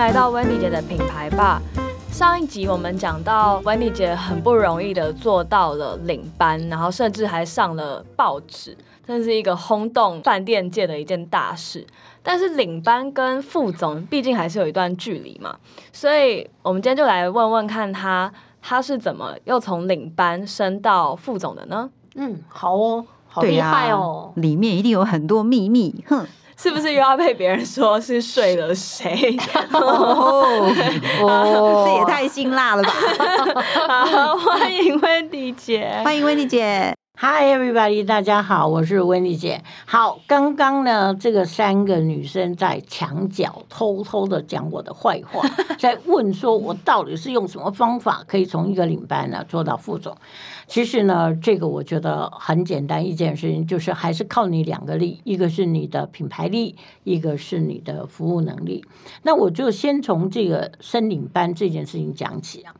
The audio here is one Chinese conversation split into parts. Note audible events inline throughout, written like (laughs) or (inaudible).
来到温妮姐的品牌吧。上一集我们讲到温妮姐很不容易的做到了领班，然后甚至还上了报纸，这是一个轰动饭店界的一件大事。但是领班跟副总毕竟还是有一段距离嘛，所以我们今天就来问问看他，他是怎么又从领班升到副总的呢？嗯，好哦，好厉害哦，里面一定有很多秘密，哼。是不是又要被别人说是睡了谁？哦，(laughs) 这也太辛辣了吧！(laughs) 好，欢迎温迪姐，欢迎温迪姐。Hi everybody，大家好，我是温妮姐。好，刚刚呢，这个三个女生在墙角偷偷的讲我的坏话，(laughs) 在问说我到底是用什么方法可以从一个领班呢做到副总。其实呢，这个我觉得很简单一件事情，就是还是靠你两个力，一个是你的品牌力，一个是你的服务能力。那我就先从这个升领班这件事情讲起啊。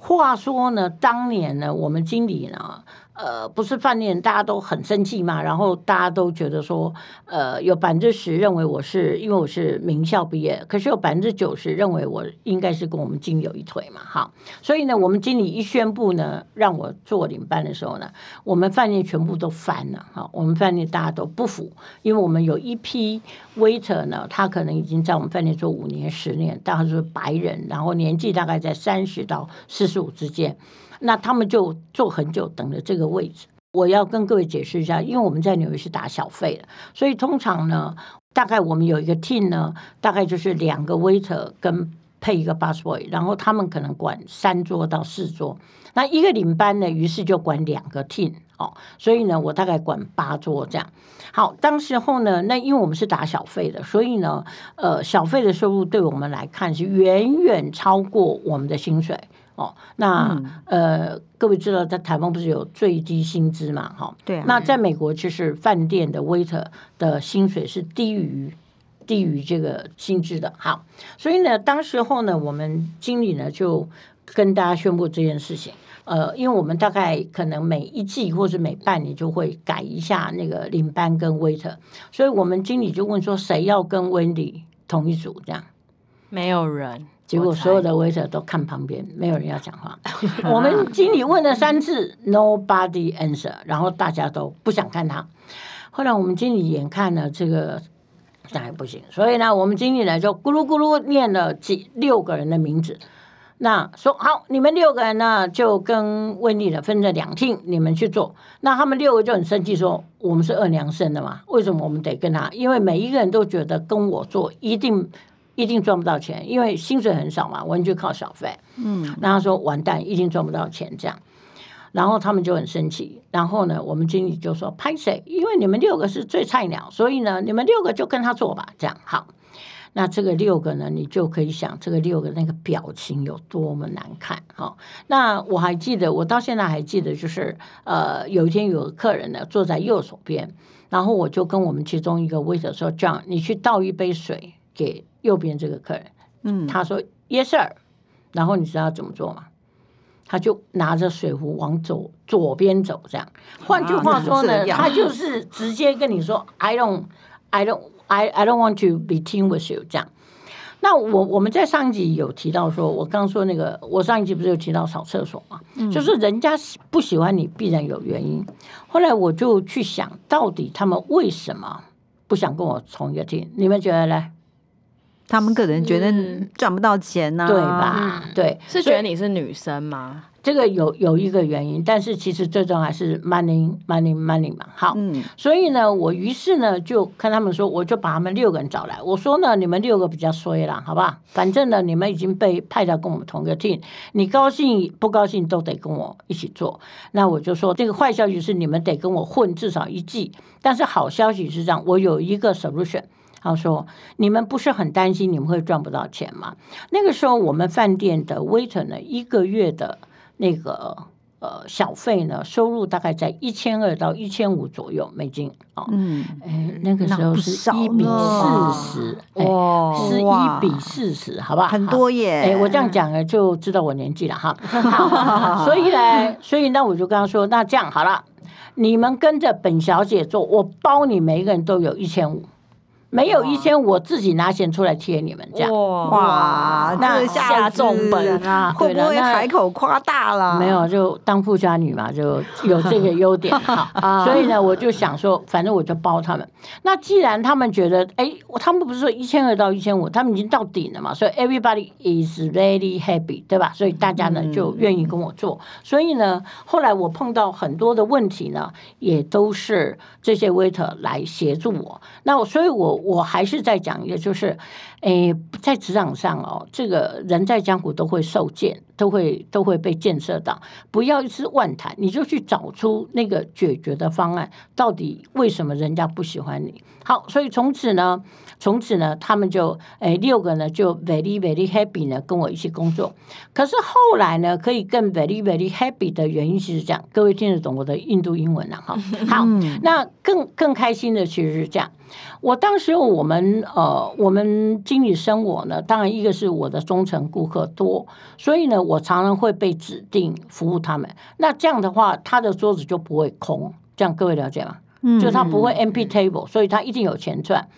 话说呢，当年呢，我们经理呢。呃，不是饭店，大家都很生气嘛。然后大家都觉得说，呃，有百分之十认为我是因为我是名校毕业，可是有百分之九十认为我应该是跟我们经理有一腿嘛，哈。所以呢，我们经理一宣布呢，让我做领班的时候呢，我们饭店全部都翻了，哈。我们饭店大家都不服，因为我们有一批 waiter 呢，他可能已经在我们饭店做五年、十年，大概是白人，然后年纪大概在三十到四十五之间。那他们就坐很久，等着这个位置。我要跟各位解释一下，因为我们在纽约是打小费的，所以通常呢，大概我们有一个 team 呢，大概就是两个 waiter 跟配一个 busboy，然后他们可能管三桌到四桌。那一个领班呢，于是就管两个 team 哦，所以呢，我大概管八桌这样。好，当时候呢，那因为我们是打小费的，所以呢，呃，小费的收入对我们来看是远远超过我们的薪水。哦，那呃，各位知道在台湾不是有最低薪资嘛？哈，对。那在美国，就是饭店的 waiter 的薪水是低于低于这个薪资的。好，所以呢，当时候呢，我们经理呢就跟大家宣布这件事情。呃，因为我们大概可能每一季或者每半年就会改一下那个领班跟 waiter，所以我们经理就问说，谁要跟 Wendy 同一组？这样没有人。结果所有的 waiter 都看旁边，没有人要讲话。(laughs) 我们经理问了三次，nobody answer，然后大家都不想看他。后来我们经理眼看呢，这个那也不行，所以呢，我们经理呢就咕噜咕噜念了几六个人的名字。那说好，你们六个人呢就跟温丽的分着两厅，你们去做。那他们六个就很生气，说我们是二娘生的嘛，为什么我们得跟他？因为每一个人都觉得跟我做一定。一定赚不到钱，因为薪水很少嘛，完全靠小费。嗯，然后说完蛋，一定赚不到钱这样，然后他们就很生气。然后呢，我们经理就说：“拍谁？因为你们六个是最菜鸟，所以呢，你们六个就跟他做吧。”这样好。那这个六个呢，你就可以想，这个六个那个表情有多么难看。好，那我还记得，我到现在还记得，就是呃，有一天有个客人呢坐在右手边，然后我就跟我们其中一个 waiter 说：“这样，你去倒一杯水给。”右边这个客人，嗯，他说 Yes sir，然后你知道怎么做吗？他就拿着水壶往左左边走，这样。换句话说呢，他就是直接跟你说 I don't I don't I I don't want to be team with you 这样。那我我们在上一集有提到说，我刚说那个，我上一集不是有提到扫厕所嘛？嗯就是人家不喜欢你，必然有原因。后来我就去想，到底他们为什么不想跟我同一个 team？你们觉得呢？他们可能觉得赚不到钱呢，对吧？对，是觉得你是女生吗？这个有有一个原因，但是其实最终还是 money money money 嘛。好，所以呢，我于是呢就看他们说，我就把他们六个人找来，我说呢，你们六个比较衰了，好吧？反正呢，你们已经被派到跟我们同一个 team，你高兴不高兴都得跟我一起做。那我就说，这个坏消息是你们得跟我混至少一季，但是好消息是这样，我有一个 solution。他说：“你们不是很担心你们会赚不到钱吗？那个时候，我们饭店的 waiter 呢，一个月的那个呃小费呢，收入大概在一千二到一千五左右美金啊。嗯，哎，那个时候是一比四十，哇，是一比四十，好不好？很多耶！哎，我这样讲了就知道我年纪了哈。(laughs) (laughs) 所以呢，所以那我就跟他说，那这样好了，你们跟着本小姐做，我包你每一个人都有一千五。”没有一千，我自己拿钱出来贴你们这样。哇哇，那这下重本啊会不会海口夸大了？没有，就当富家女嘛，就有这个优点哈。(laughs) 啊所以呢，我就想说，反正我就包他们。那既然他们觉得，哎，他们不是说一千二到一千五，他们已经到顶了嘛，所以 everybody is very happy，对吧？所以大家呢嗯就愿意跟我做。所以呢，后来我碰到很多的问题呢，也都是这些 waiter 来协助我。那我，所以我我还是在讲一个，就是，诶，在职场上哦，这个人在江湖都会受见，都会都会被建设到，不要一直万谈，你就去找出那个解决的方案，到底为什么人家不喜欢你？好，所以从此呢，从此呢，他们就诶六个呢就 very very happy 呢跟我一起工作。可是后来呢，可以更 very very happy 的原因是这样，各位听得懂我的印度英文了哈？(laughs) 好，嗯那更更开心的其实是这样，我当时我们呃，我们经理生我呢，当然一个是我的忠诚顾客多，所以呢，我常常会被指定服务他们。那这样的话，他的桌子就不会空，这样各位了解吗？嗯就他不会 empty table，所以他一定有钱赚。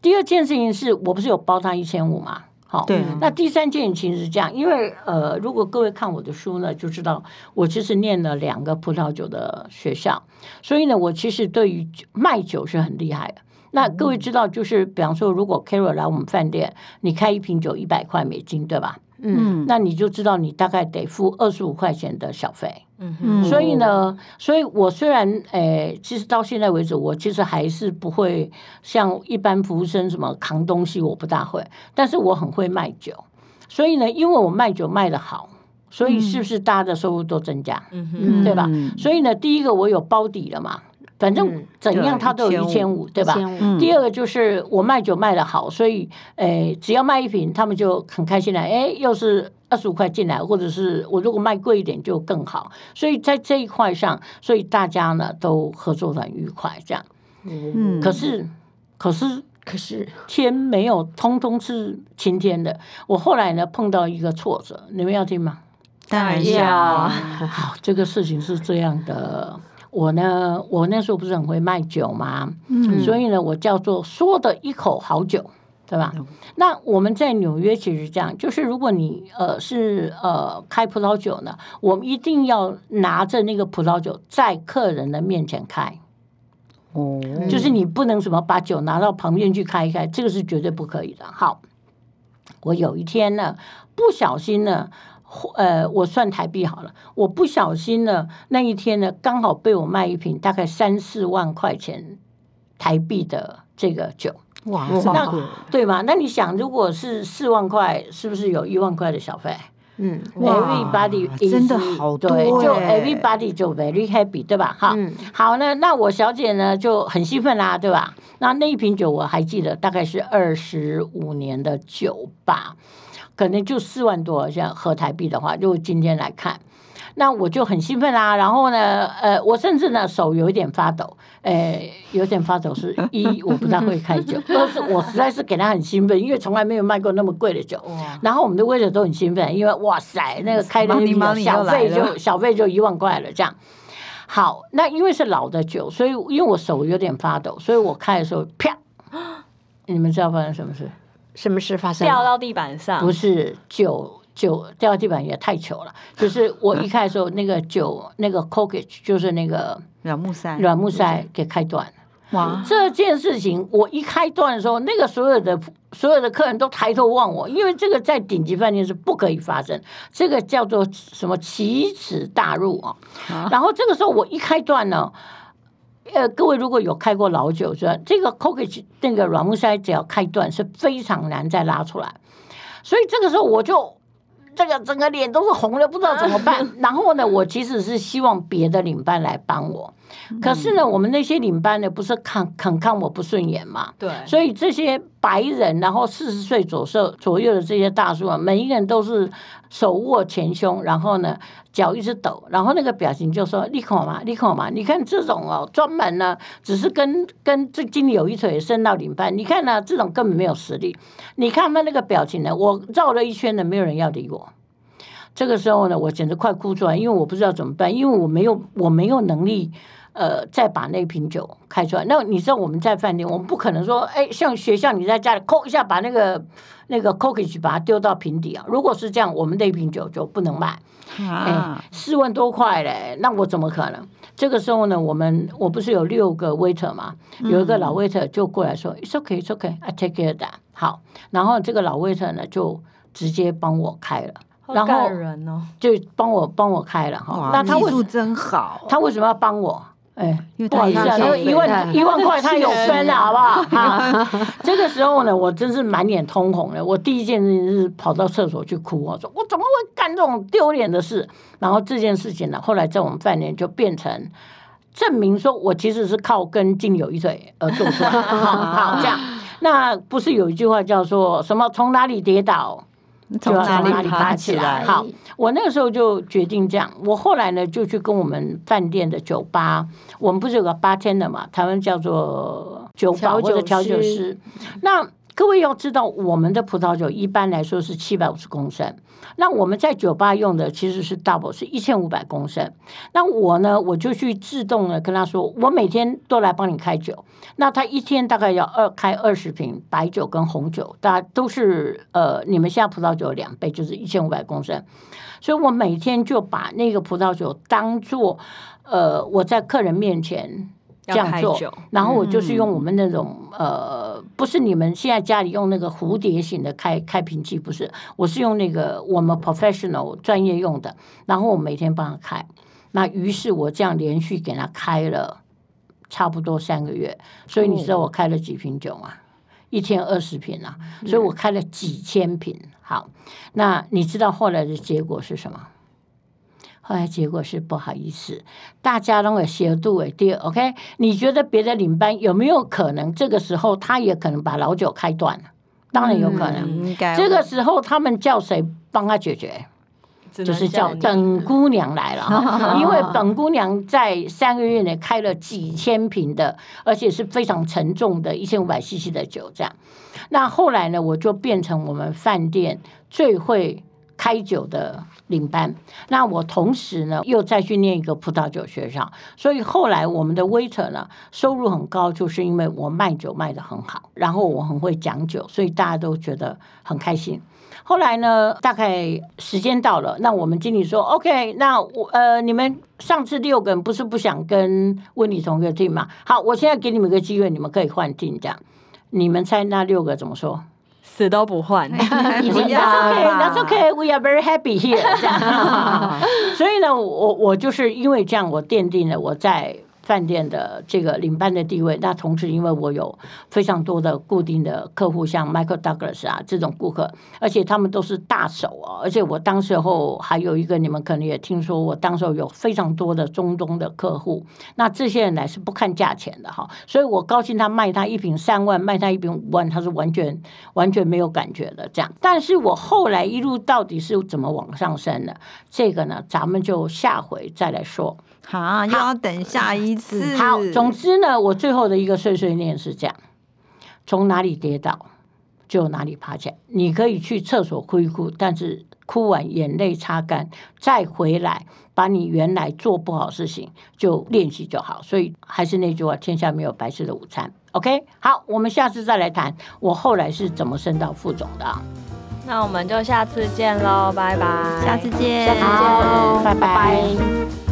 第二件事情是我不是有包他一千五嘛？好，对那第三件事情是这样，因为呃，如果各位看我的书呢，就知道我其实念了两个葡萄酒的学校，所以呢，我其实对于卖酒是很厉害的。那各位知道，就是比方说，如果 Carol 来我们饭店，你开一瓶酒一百块美金，对吧？嗯那你就知道你大概得付二十五块钱的小费。嗯嗯哼，所以呢，所以我虽然诶、其实到现在为止，我其实还是不会像一般服务生什么扛东西，我不大会，但是我很会卖酒。所以呢，因为我卖酒卖得好，所以是不是大家的收入都增加？嗯哼，嗯对吧所以呢，第一个我有包底了嘛，反正嗯怎样对它都有一千五，对吧？嗯第二个就是我卖酒卖的好，所以诶、只要卖一瓶，他们就很开心了。诶，又是二十五块进来，或者是我如果卖贵一点就更好。所以在这一块上，所以大家呢都合作得很愉快，这样。嗯可是，可是可是天没有通通是晴天的。我后来呢碰到一个挫折，你们要听吗？当然要要好，这个事情是这样的。我呢，我那时候不是很会卖酒嘛？嗯所以呢，我叫做说的一口好酒，对吧？嗯那我们在纽约其实是这样，就是如果你呃是呃开葡萄酒呢，我们一定要拿着那个葡萄酒在客人的面前开，哦就是你不能什么把酒拿到旁边去开一开，这个是绝对不可以的。好，我有一天呢，不小心呢。呃，我算台币好了，我不小心呢，那一天呢，刚好被我卖一瓶大概三四万块钱台币的这个酒，哇哇这么贵对吧？那你想，如果是四万块，是不是有一万块的小费？嗯，everybody 真的好多对，就欸 everybody 就 very happy，对吧？哈，嗯好呢，那我小姐呢就很兴奋啦，对吧？那那一瓶酒我还记得，大概是二十五年的酒吧，可能就四万多，像合台币的话，就今天来看。那我就很兴奋啦，然后呢，呃，我甚至呢手有一点发抖，呃，有点发抖是 (laughs) 一我不太会开酒，二是我实在是给他很兴奋，因为从来没有卖过那么贵的酒。然后我们的 waiter 都很兴奋，因为哇塞，那个开的那 Money, money 小费就小费就一万块了，这样。好，那因为是老的酒，所以因为我手有点发抖，所以我开的时候啪，(laughs) 你们知道发生什么事？什么事发生掉到地板上，不是酒酒掉地板也太糗了，就是我一开的时候那个酒那个 corkage 就是那个软木塞软木塞给开断了。哇这件事情我一开断的时候，那个所有的所有的客人都抬头望我，因为这个在顶级饭店是不可以发生，这个叫做什么奇耻大辱啊！然后这个时候我一开断呢。呃，各位如果有开过老酒，知道这个 corkage 那个软木塞只要开断是非常难再拉出来，所以这个时候我就这个整个脸都是红的，不知道怎么办。(laughs) 然后呢，我其实是希望别的领班来帮我，可是呢，我们那些领班呢，不是看肯看我不顺眼嘛，对，所以这些白人，然后四十岁左右左右的这些大叔啊，每一个人都是手握前胸，然后呢脚一直抖，然后那个表情就说：“你看嘛，你看嘛，你看这种哦，专门呢只是跟跟这经理有一腿升到领班，你看呢、这种根本没有实力。你看他那个表情呢，我绕了一圈呢，没有人要理我。这个时候呢，我简直快哭出来，因为我不知道怎么办，因为我没有我没有能力。呃，再把那瓶酒开出来。那你知道我们在饭店，我们不可能说，哎，像学校你在家里扣一下，把那个那个 corkage 把它丢到瓶底啊。如果是这样，我们那瓶酒就不能卖。啊，四万多块嘞，那我怎么可能？这个时候呢，我们我不是有六个 waiter 嘛，有一个老 waiter 就过来说，It's okay, It's okay, I take care of that。好，然后这个老 waiter 呢就直接帮我开了，好然后。就帮我帮我开了哈。那他为技术真好，他为什么要帮我？哎，因为一万一万块他有 (laughs) 分了，好不好？哈，这个时候呢，我真是满脸通红了。我第一件事情是跑到厕所去哭，我说我怎么会干这种丢脸的事？然后这件事情呢，后来在我们饭店就变成证明说我其实是靠跟金有一腿而做出来好，这样。那不是有一句话叫做什么？从哪里跌倒？从哪就要从哪里里爬起来？好，我那个时候就决定这样。我后来呢，就去跟我们饭店的酒吧，我们不是有个 bartender 嘛，台湾叫做酒保调酒或者调酒师师。那各位要知道，我们的葡萄酒一般来说是七百五十公升，那我们在酒吧用的其实是 double，是一千五百公升。那我呢，我就去自动的跟他说，我每天都来帮你开酒。那他一天大概要二开二十瓶白酒跟红酒，大家都是呃，你们现在葡萄酒的两倍，就是一千五百公升。所以我每天就把那个葡萄酒当做呃，我在客人面前这要样做，然后我就是用我们那种、呃，不是你们现在家里用那个蝴蝶型的开开瓶器，不是，我是用那个我们 professional 专业用的，然后我每天帮他开。那于是我这样连续给他开了差不多三个月，所以你知道我开了几瓶酒吗？一天二十瓶啊，所以我开了几千瓶。好，那你知道后来的结果是什么？后来结果是不好意思，大家都有协度诶。第二，OK，你觉得别的领班有没有可能这个时候他也可能把老酒开断了？当然有可能。这个时候他们叫谁帮他解决？就是叫你本姑娘来了，(laughs) 因为本姑娘在三个月内开了几千瓶的，而且是非常沉重的，一千五百 CC 的酒这样。那后来呢，我就变成我们饭店最会开酒的领班。那我同时呢，又再去念一个葡萄酒学校，所以后来我们的 waiter 呢收入很高，就是因为我卖酒卖得很好，然后我很会讲酒，所以大家都觉得很开心。后来呢，大概时间到了，那我们经理说，OK，那我呃，你们上次六个人不是不想跟温妮同一个 team 吗？好，我现在给你们一个机会，你们可以换 team 这样。你们猜那六个怎么说？死都不换。不要 That's okay, that's okay. We are very happy here。所以呢，我我就是因为这样，我奠定了我在饭店的这个领班的地位。那同时，因为我有非常多的固定的客户，像 Michael Douglas 啊这种顾客，而且他们都是大手哦。而且我当时候还有一个，你们可能也听说，我当时候有非常多的中东的客户。那这些人来是不看价钱的哈，所以我高兴他卖他一瓶三万，卖他一瓶五万，他是完全完全没有感觉的这样。但是我后来一路到底是怎么往上升的，这个呢，咱们就下回再来说。好，又要等下一次。好，总之呢，我最后的一个碎碎念是这样：从哪里跌倒就哪里爬起来。你可以去厕所哭一哭，但是哭完眼泪擦干，再回来把你原来做不好事情就练习就好。所以还是那句话，天下没有白吃的午餐。OK，好，我们下次再来谈我后来是怎么升到副总的啊。那我们就下次见喽，拜拜。下次见，下次见喽，拜拜